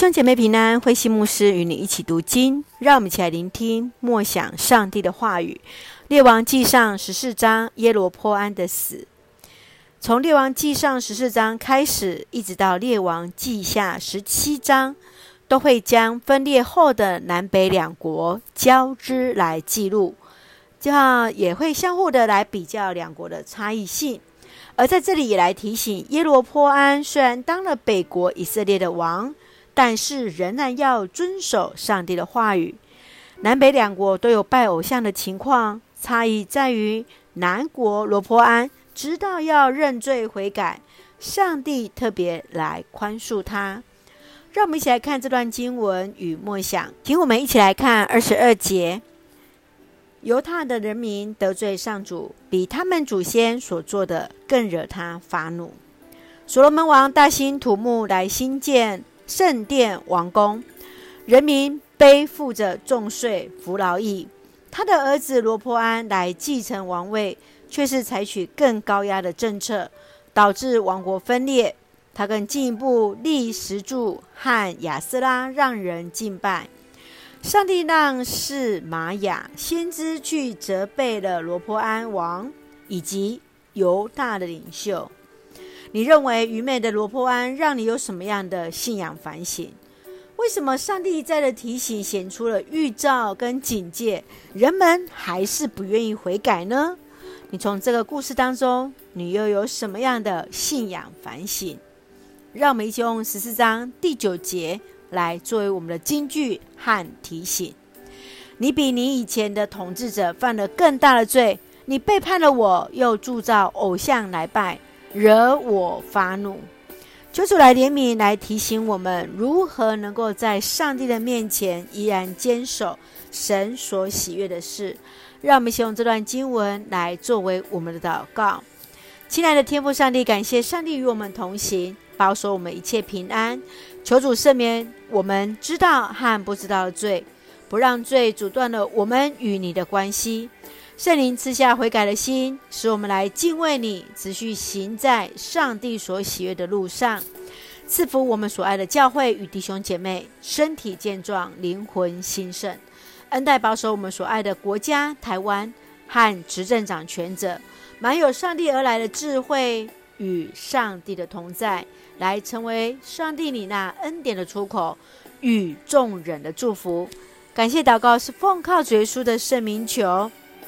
兄姐妹平安，慧馨牧师与你一起读经，让我们一起来聆听默想上帝的话语。列王记上十四章耶罗波安的死，从列王记上十四章开始，一直到列王记下十七章，都会将分裂后的南北两国交织来记录，这样也会相互的来比较两国的差异性。而在这里也来提醒，耶罗波安虽然当了北国以色列的王。但是仍然要遵守上帝的话语。南北两国都有拜偶像的情况，差异在于南国罗波安知道要认罪悔改，上帝特别来宽恕他。让我们一起来看这段经文与默想，请我们一起来看二十二节：犹太的人民得罪上主，比他们祖先所做的更惹他发怒。所罗门王大兴土木来兴建。圣殿王宫，人民背负着重税服劳役，他的儿子罗波安来继承王位，却是采取更高压的政策，导致王国分裂。他更进一步立石柱和亚斯拉，让人敬拜。上帝让是玛雅先知去责备了罗波安王以及犹大的领袖。你认为愚昧的罗波安让你有什么样的信仰反省？为什么上帝一再的提醒显出了预兆跟警戒，人们还是不愿意悔改呢？你从这个故事当中，你又有什么样的信仰反省？让我们一起用十四章第九节来作为我们的金句和提醒：你比你以前的统治者犯了更大的罪，你背叛了我，又铸造偶像来拜。惹我发怒，求主来怜悯，来提醒我们如何能够在上帝的面前依然坚守神所喜悦的事。让我们先用这段经文来作为我们的祷告。亲爱的天父上帝，感谢上帝与我们同行，保守我们一切平安。求主赦免我们知道和不知道的罪，不让罪阻断了我们与你的关系。圣灵赐下悔改的心，使我们来敬畏你，持续行在上帝所喜悦的路上。赐福我们所爱的教会与弟兄姐妹，身体健壮，灵魂兴盛。恩待保守我们所爱的国家台湾和执政掌权者，满有上帝而来的智慧与上帝的同在，来成为上帝你那恩典的出口与众人的祝福。感谢祷告是奉靠主耶稣的圣名求。